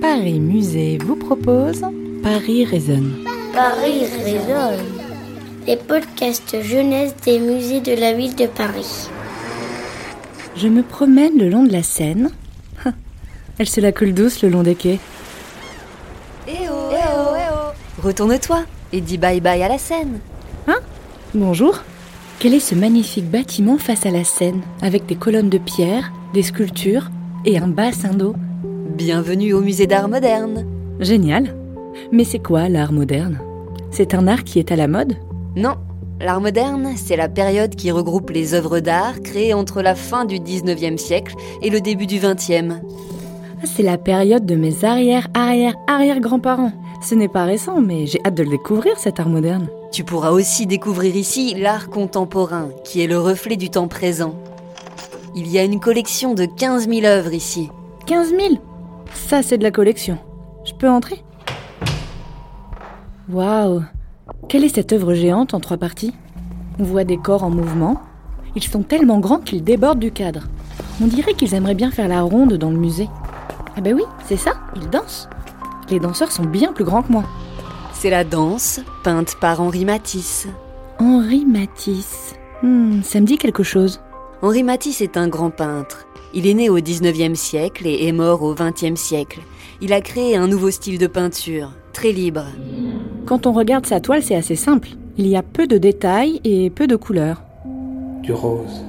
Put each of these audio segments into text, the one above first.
Paris Musée vous propose Paris résonne. Paris résonne. Les podcasts jeunesse des musées de la ville de Paris. Je me promène le long de la Seine. Elle se la coule douce le long des quais. Eh oh, eh oh, eh oh. Retourne-toi et dis bye bye à la Seine. Hein? Bonjour. Quel est ce magnifique bâtiment face à la Seine, avec des colonnes de pierre, des sculptures et un bassin d'eau? Bienvenue au musée d'art moderne. Génial. Mais c'est quoi l'art moderne? C'est un art qui est à la mode? Non, l'art moderne, c'est la période qui regroupe les œuvres d'art créées entre la fin du 19e siècle et le début du 20e. Ah, c'est la période de mes arrière-arrière-arrière-grands-parents. Ce n'est pas récent, mais j'ai hâte de le découvrir, cet art moderne. Tu pourras aussi découvrir ici l'art contemporain, qui est le reflet du temps présent. Il y a une collection de 15 000 œuvres ici. 15 000 Ça, c'est de la collection. Je peux entrer Waouh Quelle est cette œuvre géante en trois parties? On voit des corps en mouvement. Ils sont tellement grands qu'ils débordent du cadre. On dirait qu'ils aimeraient bien faire la ronde dans le musée. Ah ben oui, c'est ça, ils dansent. Les danseurs sont bien plus grands que moi. C'est la danse, peinte par Henri Matisse. Henri Matisse. Hmm, ça me dit quelque chose. Henri Matisse est un grand peintre. Il est né au 19e siècle et est mort au 20e siècle. Il a créé un nouveau style de peinture, très libre. Quand on regarde sa toile, c'est assez simple. Il y a peu de détails et peu de couleurs. Du rose,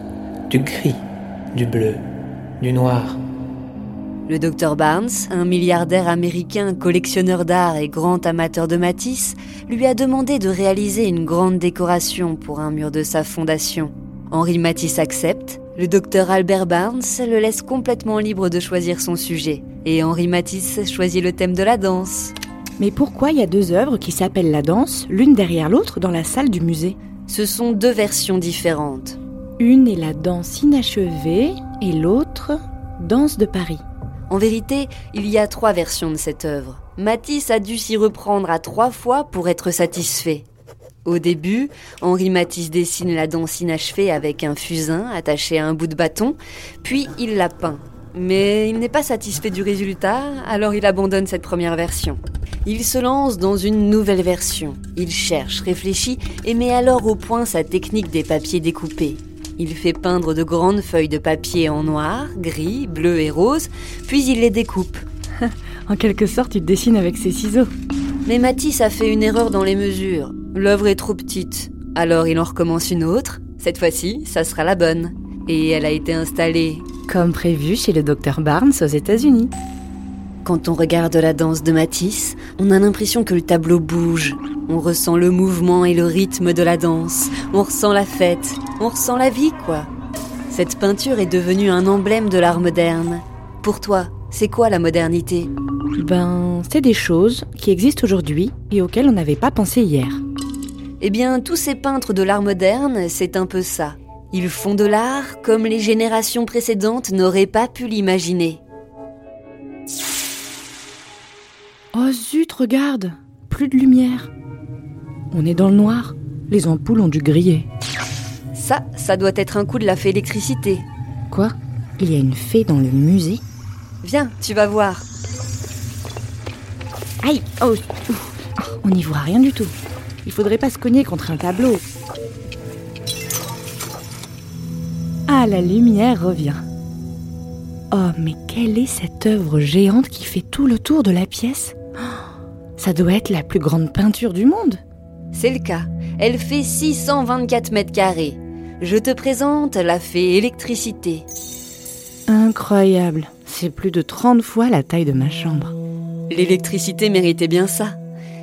du gris, du bleu, du noir. Le docteur Barnes, un milliardaire américain, collectionneur d'art et grand amateur de Matisse, lui a demandé de réaliser une grande décoration pour un mur de sa fondation. Henri Matisse accepte, le docteur Albert Barnes le laisse complètement libre de choisir son sujet, et Henri Matisse choisit le thème de la danse. Mais pourquoi il y a deux œuvres qui s'appellent la danse, l'une derrière l'autre, dans la salle du musée? Ce sont deux versions différentes. Une est la danse inachevée et l'autre, danse de Paris. En vérité, il y a trois versions de cette œuvre. Matisse a dû s'y reprendre à trois fois pour être satisfait. Au début, Henri Matisse dessine la danse inachevée avec un fusain attaché à un bout de bâton, puis il la peint. Mais il n'est pas satisfait du résultat, alors il abandonne cette première version. Il se lance dans une nouvelle version. Il cherche, réfléchit et met alors au point sa technique des papiers découpés. Il fait peindre de grandes feuilles de papier en noir, gris, bleu et rose, puis il les découpe. en quelque sorte, il dessine avec ses ciseaux. Mais Matisse a fait une erreur dans les mesures. L'œuvre est trop petite. Alors il en recommence une autre. Cette fois-ci, ça sera la bonne. Et elle a été installée. Comme prévu chez le docteur Barnes aux États-Unis. Quand on regarde la danse de Matisse, on a l'impression que le tableau bouge. On ressent le mouvement et le rythme de la danse. On ressent la fête. On ressent la vie, quoi. Cette peinture est devenue un emblème de l'art moderne. Pour toi, c'est quoi la modernité? Ben, c'est des choses qui existent aujourd'hui et auxquelles on n'avait pas pensé hier. Eh bien, tous ces peintres de l'art moderne, c'est un peu ça. Ils font de l'art comme les générations précédentes n'auraient pas pu l'imaginer. Oh zut, regarde Plus de lumière. On est dans le noir. Les ampoules ont dû griller. Ça, ça doit être un coup de la fée électricité. Quoi? Il y a une fée dans le musée? Viens, tu vas voir. Aïe Oh On n'y voit rien du tout. Il faudrait pas se cogner contre un tableau. Ah, la lumière revient. Oh, mais quelle est cette œuvre géante qui fait tout le tour de la pièce? Ça doit être la plus grande peinture du monde. C'est le cas. Elle fait 624 mètres carrés. Je te présente la fée électricité. Incroyable. C'est plus de 30 fois la taille de ma chambre. L'électricité méritait bien ça.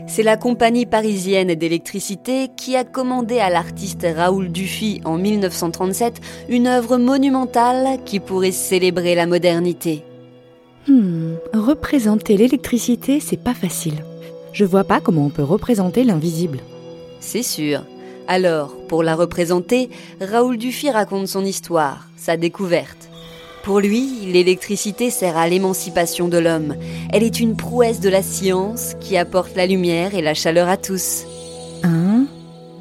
C'est la compagnie parisienne d'électricité qui a commandé à l'artiste Raoul Dufy en 1937 une œuvre monumentale qui pourrait célébrer la modernité. Hmm, représenter l'électricité, c'est pas facile. Je vois pas comment on peut représenter l'invisible. C'est sûr. Alors, pour la représenter, Raoul Dufy raconte son histoire, sa découverte. Pour lui, l'électricité sert à l'émancipation de l'homme. Elle est une prouesse de la science qui apporte la lumière et la chaleur à tous. Un,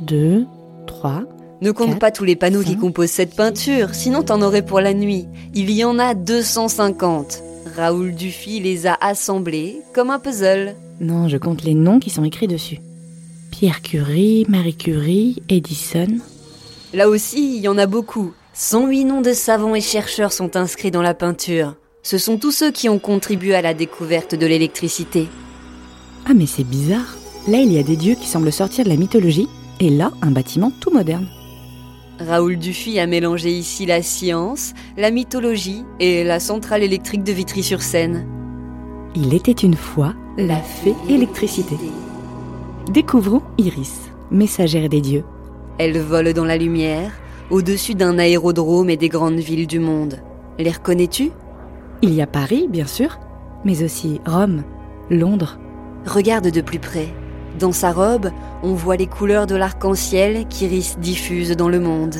deux, trois. Ne compte pas tous les panneaux qui composent cette peinture, sinon t'en aurais pour la nuit. Il y en a 250. Raoul Dufy les a assemblés comme un puzzle. Non, je compte les noms qui sont écrits dessus. Pierre Curie, Marie Curie, Edison. Là aussi, il y en a beaucoup. 108 noms de savants et chercheurs sont inscrits dans la peinture. Ce sont tous ceux qui ont contribué à la découverte de l'électricité. Ah mais c'est bizarre. Là, il y a des dieux qui semblent sortir de la mythologie, et là, un bâtiment tout moderne. Raoul Dufy a mélangé ici la science, la mythologie et la centrale électrique de Vitry-sur-Seine. Il était une fois la fée électricité. Découvrons Iris, messagère des dieux. Elle vole dans la lumière, au-dessus d'un aérodrome et des grandes villes du monde. Les reconnais-tu Il y a Paris, bien sûr, mais aussi Rome, Londres. Regarde de plus près. Dans sa robe, on voit les couleurs de l'arc-en-ciel qu'Iris diffuse dans le monde.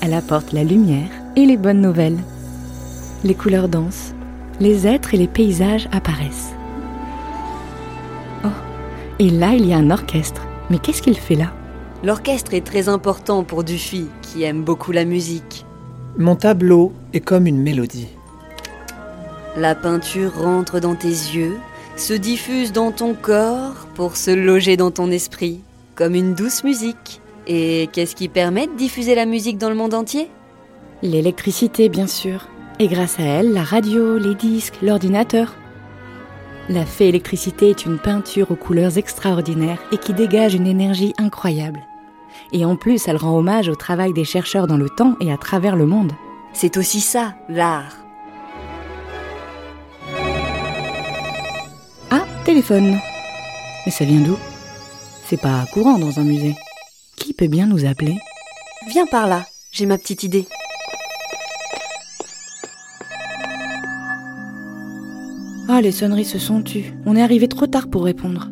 Elle apporte la lumière et les bonnes nouvelles. Les couleurs dansent, les êtres et les paysages apparaissent. Oh, et là il y a un orchestre. Mais qu'est-ce qu'il fait là? L'orchestre est très important pour Dufy, qui aime beaucoup la musique. Mon tableau est comme une mélodie. La peinture rentre dans tes yeux, se diffuse dans ton corps pour se loger dans ton esprit, comme une douce musique. Et qu'est-ce qui permet de diffuser la musique dans le monde entier? L'électricité, bien sûr. Et grâce à elle, la radio, les disques, l'ordinateur. La fée électricité est une peinture aux couleurs extraordinaires et qui dégage une énergie incroyable. Et en plus, elle rend hommage au travail des chercheurs dans le temps et à travers le monde. C'est aussi ça, l'art. Ah, téléphone. Mais ça vient d'où? C'est pas courant dans un musée. Qui peut bien nous appeler? Viens par là, j'ai ma petite idée. Ah, les sonneries se sont tues. On est arrivé trop tard pour répondre.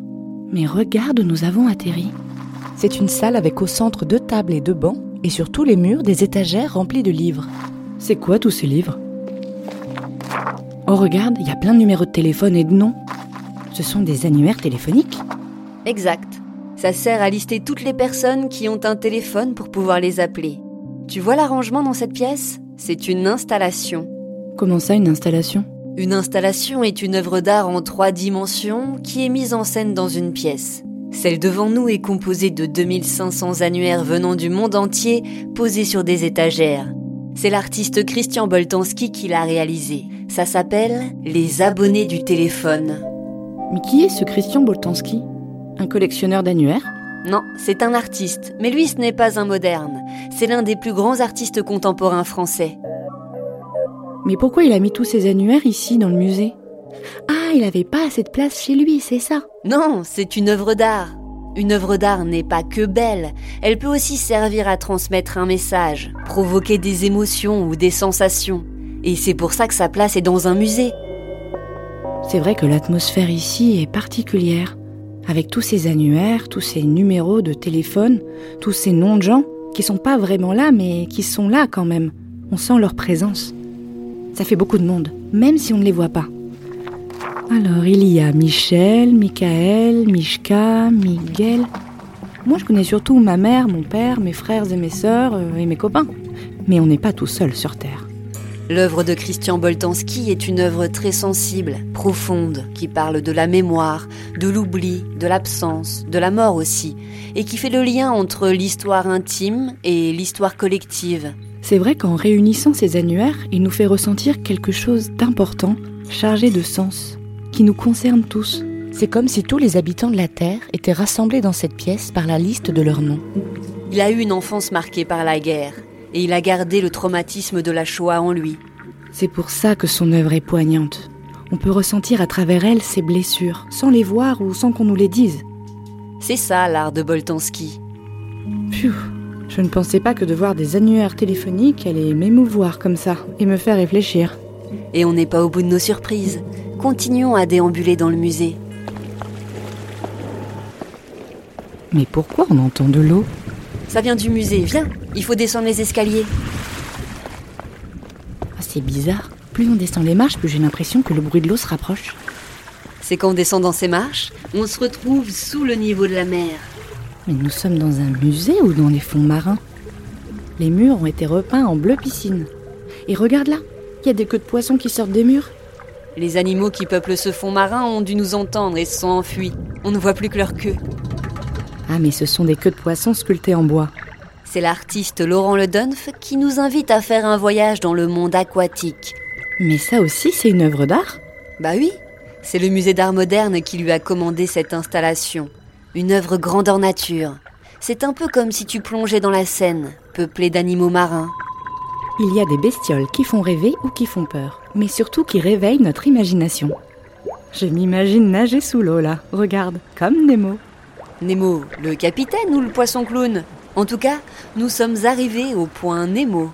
Mais regarde où nous avons atterri. C'est une salle avec au centre deux tables et deux bancs, et sur tous les murs des étagères remplies de livres. C'est quoi tous ces livres? Oh, regarde, il y a plein de numéros de téléphone et de noms. Ce sont des annuaires téléphoniques. Exact. Ça sert à lister toutes les personnes qui ont un téléphone pour pouvoir les appeler. Tu vois l'arrangement dans cette pièce? C'est une installation. Comment ça, une installation? Une installation est une œuvre d'art en trois dimensions qui est mise en scène dans une pièce. Celle devant nous est composée de 2500 annuaires venant du monde entier posés sur des étagères. C'est l'artiste Christian Boltanski qui l'a réalisé. Ça s'appelle Les abonnés du téléphone. Mais qui est ce Christian Boltanski? Un collectionneur d'annuaires? Non, c'est un artiste, mais lui ce n'est pas un moderne. C'est l'un des plus grands artistes contemporains français. Mais pourquoi il a mis tous ces annuaires ici dans le musée? Ah, il avait pas assez de place chez lui, c'est ça Non, c'est une œuvre d'art. Une œuvre d'art n'est pas que belle, elle peut aussi servir à transmettre un message, provoquer des émotions ou des sensations. Et c'est pour ça que sa place est dans un musée. C'est vrai que l'atmosphère ici est particulière, avec tous ces annuaires, tous ces numéros de téléphone, tous ces noms de gens qui sont pas vraiment là, mais qui sont là quand même. On sent leur présence. Ça fait beaucoup de monde, même si on ne les voit pas. Alors, il y a Michel, Michael, Mishka, Miguel. Moi, je connais surtout ma mère, mon père, mes frères et mes sœurs euh, et mes copains. Mais on n'est pas tout seul sur Terre. L'œuvre de Christian Boltanski est une œuvre très sensible, profonde, qui parle de la mémoire, de l'oubli, de l'absence, de la mort aussi, et qui fait le lien entre l'histoire intime et l'histoire collective. C'est vrai qu'en réunissant ces annuaires, il nous fait ressentir quelque chose d'important, chargé de sens, qui nous concerne tous. C'est comme si tous les habitants de la Terre étaient rassemblés dans cette pièce par la liste de leurs noms. Il a eu une enfance marquée par la guerre, et il a gardé le traumatisme de la Shoah en lui. C'est pour ça que son œuvre est poignante. On peut ressentir à travers elle ses blessures, sans les voir ou sans qu'on nous les dise. C'est ça l'art de Boltanski. Pfiou, je ne pensais pas que de voir des annuaires téléphoniques allait m'émouvoir comme ça et me faire réfléchir. Et on n'est pas au bout de nos surprises. Continuons à déambuler dans le musée. Mais pourquoi on entend de l'eau? Ça vient du musée, viens, il faut descendre les escaliers. Ah, C'est bizarre. Plus on descend les marches, plus j'ai l'impression que le bruit de l'eau se rapproche. C'est qu'en descendant ces marches, on se retrouve sous le niveau de la mer. Mais nous sommes dans un musée ou dans les fonds marins? Les murs ont été repeints en bleu piscine. Et regarde là, il y a des queues de poissons qui sortent des murs. Les animaux qui peuplent ce fond marin ont dû nous entendre et se sont enfuis. On ne voit plus que leur queue. Ah, mais ce sont des queues de poissons sculptées en bois. C'est l'artiste Laurent Ledunf qui nous invite à faire un voyage dans le monde aquatique. Mais ça aussi, c'est une œuvre d'art Bah oui, c'est le musée d'art moderne qui lui a commandé cette installation. Une œuvre grandeur nature. C'est un peu comme si tu plongeais dans la Seine, peuplée d'animaux marins. Il y a des bestioles qui font rêver ou qui font peur, mais surtout qui réveillent notre imagination. Je m'imagine nager sous l'eau là, regarde, comme Nemo. Nemo, le capitaine ou le poisson clown? En tout cas, nous sommes arrivés au point Nemo.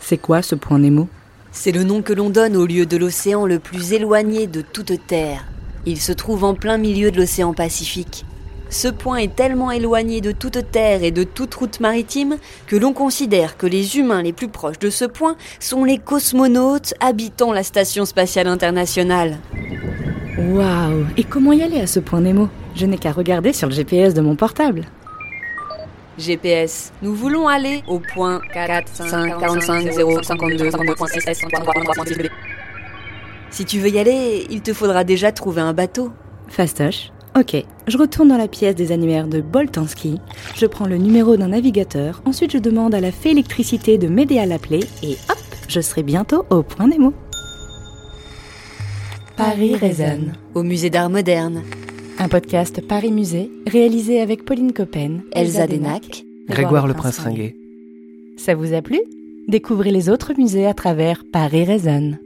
C'est quoi ce point Nemo? C'est le nom que l'on donne au lieu de l'océan le plus éloigné de toute Terre. Il se trouve en plein milieu de l'océan Pacifique. Ce point est tellement éloigné de toute terre et de toute route maritime que l'on considère que les humains les plus proches de ce point sont les cosmonautes habitant la Station spatiale internationale. Waouh Et comment y aller à ce point Nemo? Je n'ai qu'à regarder sur le GPS de mon portable. GPS. Nous voulons aller au point 4, 5, 45, 0, 52, 52.6, 53, Si tu veux y aller, il te faudra déjà trouver un bateau. Fastoche. Ok, je retourne dans la pièce des annuaires de Boltanski, je prends le numéro d'un navigateur, ensuite je demande à la fée électricité de m'aider à l'appeler et hop, je serai bientôt au point Nemo. Paris résonne. Au musée d'art moderne. Un podcast Paris Musée, réalisé avec Pauline Coppen, Elsa Denac, Grégoire le Prince Ringuet. Ça vous a plu? Découvrez les autres musées à travers Paris résonne.